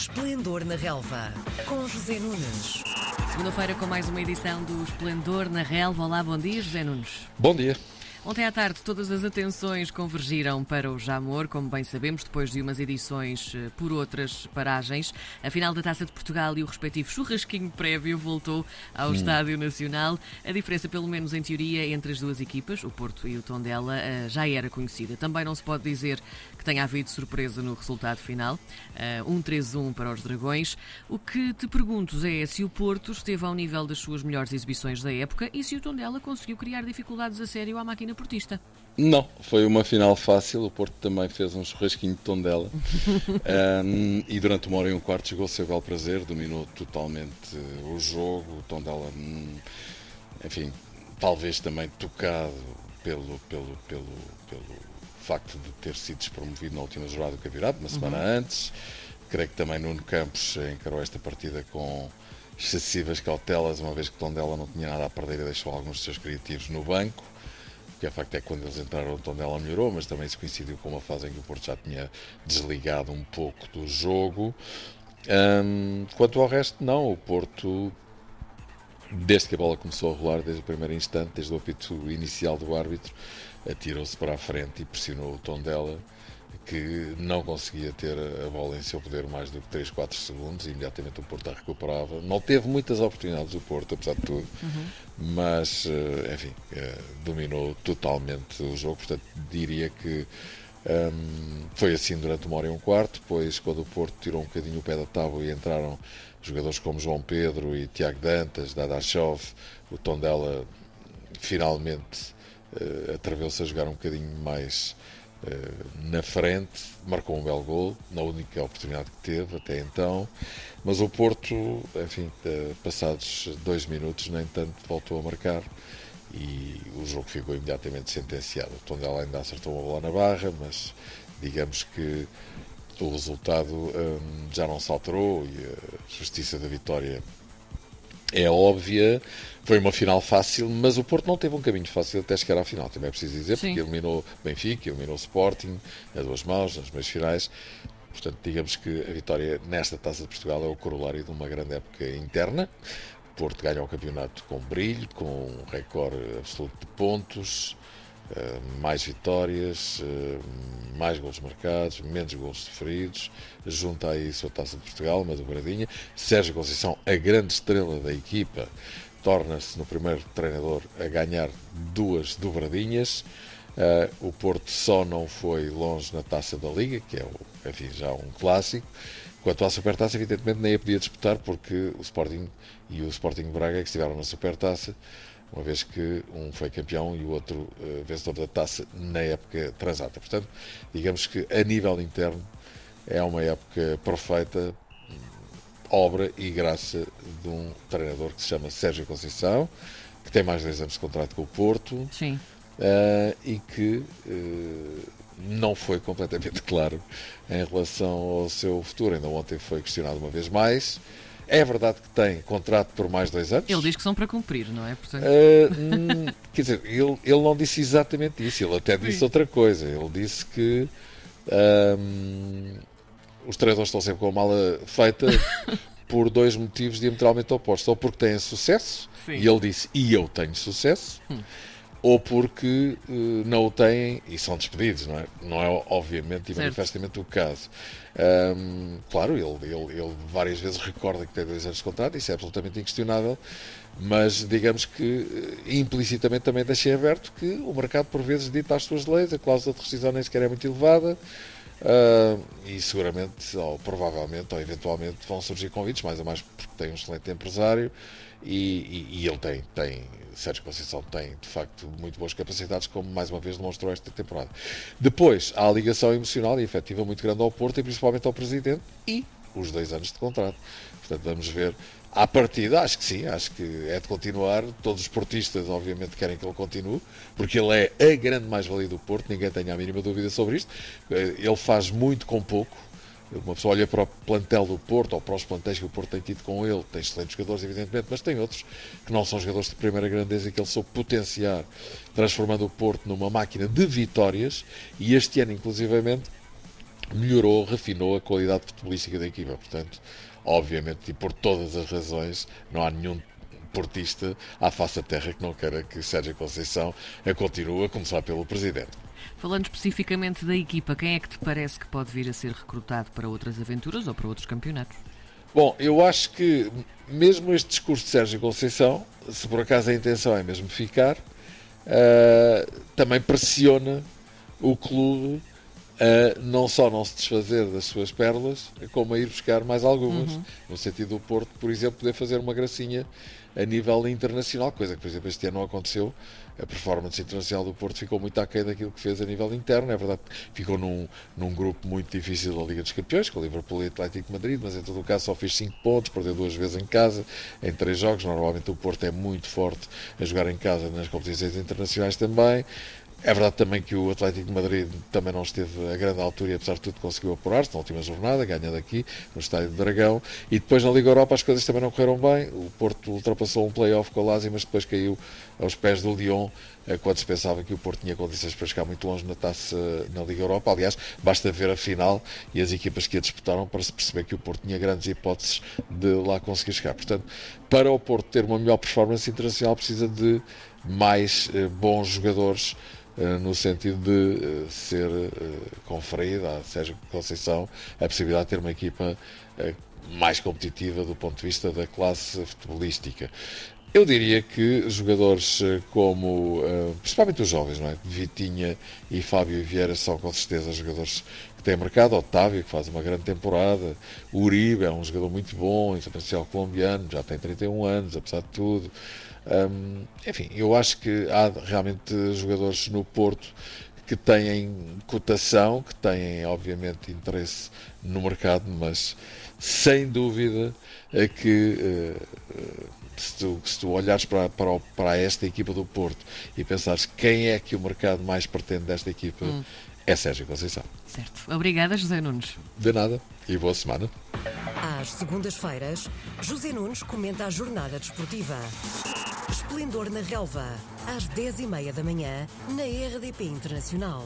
Esplendor na Relva, com José Nunes. Segunda-feira com mais uma edição do Esplendor na Relva. Olá, bom dia, José Nunes. Bom dia. Ontem à tarde, todas as atenções convergiram para o Jamor, como bem sabemos, depois de umas edições eh, por outras paragens. A final da Taça de Portugal e o respectivo churrasquinho prévio voltou ao hum. Estádio Nacional. A diferença, pelo menos em teoria, entre as duas equipas, o Porto e o Tondela, eh, já era conhecida. Também não se pode dizer que tenha havido surpresa no resultado final. Uh, 1-3-1 para os Dragões. O que te pergunto é se o Porto esteve ao nível das suas melhores exibições da época e se o Tondela conseguiu criar dificuldades a sério à máquina portista. Não, foi uma final fácil. O Porto também fez um churrasquinho de Tondela. um, e durante uma hora e um quarto chegou ao seu belo prazer, dominou totalmente o jogo. O Tondela, hum, enfim, talvez também tocado pelo, pelo, pelo, pelo facto de ter sido despromovido na última jornada do campeonato, uma semana uhum. antes. Creio que também Nuno Campos encarou esta partida com excessivas cautelas, uma vez que Tondela não tinha nada a perder e deixou alguns dos seus criativos no banco. Que é facto é que quando eles entraram, o Tondela melhorou, mas também se coincidiu com uma fase em que o Porto já tinha desligado um pouco do jogo. Um, quanto ao resto, não. O Porto, desde que a bola começou a rolar, desde o primeiro instante, desde o apito inicial do árbitro, atirou-se para a frente e pressionou o tom dela que não conseguia ter a bola em seu poder mais do que 3, 4 segundos e imediatamente o Porto a recuperava. Não teve muitas oportunidades o Porto, apesar de tudo, uhum. mas, eh, enfim, eh, dominou totalmente o jogo. Portanto, diria que um, foi assim durante uma hora e um quarto. Depois, quando o Porto tirou um bocadinho o pé da tábua e entraram jogadores como João Pedro e Tiago Dantas, Dadashov, o tom dela finalmente uh, atreveu-se a jogar um bocadinho mais na frente, marcou um belo gol, na única oportunidade que teve até então, mas o Porto, enfim, uh, passados dois minutos, nem tanto voltou a marcar e o jogo ficou imediatamente sentenciado. O Tondela ainda acertou uma bola na barra, mas digamos que o resultado um, já não se alterou e a justiça da vitória é óbvia. Foi uma final fácil, mas o Porto não teve um caminho fácil até chegar à final, também é preciso dizer, Sim. porque eliminou Benfica, eliminou Sporting, a duas mãos, nas meias finais. Portanto, digamos que a vitória nesta Taça de Portugal é o corolário de uma grande época interna. O Porto ganha o campeonato com brilho, com um recorde absoluto de pontos, mais vitórias, eh, mais gols marcados, menos gols sofridos, junta a isso a Taça de Portugal, uma dobradinha. Sérgio Conceição, a grande estrela da equipa, torna-se no primeiro treinador a ganhar duas dobradinhas. Uh, o Porto só não foi longe na Taça da Liga, que é o, enfim, já um clássico. Quanto à Supertaça, evidentemente nem a podia disputar porque o Sporting e o Sporting Braga que estiveram na Supertaça uma vez que um foi campeão e o outro uh, vencedor da taça na época transata. Portanto, digamos que a nível interno é uma época perfeita, obra e graça de um treinador que se chama Sérgio Conceição, que tem mais de 10 anos de contrato com o Porto. Uh, e que uh, não foi completamente claro em relação ao seu futuro. Ainda ontem foi questionado uma vez mais é verdade que tem contrato por mais dois anos. Ele diz que são para cumprir, não é? Portanto... Uh, quer dizer, ele, ele não disse exatamente isso, ele até disse Sim. outra coisa. Ele disse que um, os treinadores estão sempre com a mala feita por dois motivos diametralmente opostos. Ou porque têm sucesso, Sim. e ele disse, e eu tenho sucesso. Hum ou porque uh, não o têm e são despedidos, não é? Não é obviamente e manifestamente o caso. Um, claro, ele, ele, ele, várias vezes recorda que tem dois anos de contrato, isso é absolutamente inquestionável, mas digamos que uh, implicitamente também deixei aberto que o mercado por vezes dita as suas leis, a cláusula de rescisão nem sequer é muito elevada. Uh, e seguramente, ou provavelmente, ou eventualmente vão surgir convites, mais ou mais porque tem um excelente empresário e, e, e, ele tem, tem, Sérgio Conceição tem de facto muito boas capacidades, como mais uma vez demonstrou esta temporada. Depois, há a ligação emocional e efetiva muito grande ao Porto e principalmente ao Presidente e os dois anos de contrato. Portanto, vamos ver. À partida, acho que sim, acho que é de continuar. Todos os portistas, obviamente, querem que ele continue, porque ele é a grande mais-valia do Porto, ninguém tem a mínima dúvida sobre isto. Eh, ele faz muito com pouco, uma pessoa olha para o plantel do Porto ou para os plantéis que o Porto tem tido com ele, tem excelentes jogadores, evidentemente, mas tem outros que não são jogadores de primeira grandeza e que ele soube potenciar, transformando o Porto numa máquina de vitórias. E este ano, inclusivamente, melhorou, refinou a qualidade futebolística da equipa. Portanto, obviamente, e por todas as razões, não há nenhum portista à face da terra que não queira que Sérgio Conceição continue, a começar pelo Presidente. Falando especificamente da equipa, quem é que te parece que pode vir a ser recrutado para outras aventuras ou para outros campeonatos? Bom, eu acho que mesmo este discurso de Sérgio Conceição, se por acaso a intenção é mesmo ficar, uh, também pressiona o clube a não só não se desfazer das suas pérolas, como a ir buscar mais algumas. Uhum. No sentido do Porto, por exemplo, poder fazer uma gracinha a nível internacional, coisa que, por exemplo, este ano não aconteceu. A performance internacional do Porto ficou muito aquém daquilo que fez a nível interno. É verdade ficou num, num grupo muito difícil da Liga dos Campeões, com o Liverpool e o Atlético de Madrid, mas em todo o caso só fez 5 pontos, perdeu duas vezes em casa, em 3 jogos. Normalmente o Porto é muito forte a jogar em casa nas competições internacionais também. É verdade também que o Atlético de Madrid também não esteve a grande altura e, apesar de tudo, conseguiu apurar-se na última jornada, ganhando aqui no Estádio do Dragão. E depois na Liga Europa as coisas também não correram bem. O Porto ultrapassou um play-off com o Lazio, mas depois caiu aos pés do Lyon, eh, quando se pensava que o Porto tinha condições para chegar muito longe na taça na Liga Europa. Aliás, basta ver a final e as equipas que a disputaram para se perceber que o Porto tinha grandes hipóteses de lá conseguir chegar. Portanto, para o Porto ter uma melhor performance internacional, precisa de mais eh, bons jogadores no sentido de eh, ser eh, conferido a Sérgio Conceição a possibilidade de ter uma equipa mais competitiva do ponto de vista da classe futebolística. Eu diria que jogadores como, principalmente os jovens, não é? Vitinha e Fábio Vieira são com certeza jogadores que têm mercado. Otávio, que faz uma grande temporada. O Uribe é um jogador muito bom, internacional colombiano, já tem 31 anos, apesar de tudo. Um, enfim, eu acho que há realmente jogadores no Porto que têm cotação, que têm obviamente interesse no mercado, mas sem dúvida é que uh, se, tu, se tu olhares para, para, para, esta equipa do Porto e pensares quem é que o mercado mais pretende desta equipa, hum. É Sérgio Conceição. Certo. Obrigada, José Nunes. De nada e boa semana. Às segundas-feiras, José Nunes comenta a jornada desportiva. Esplendor na Relva, às 10h30 da manhã, na RDP Internacional.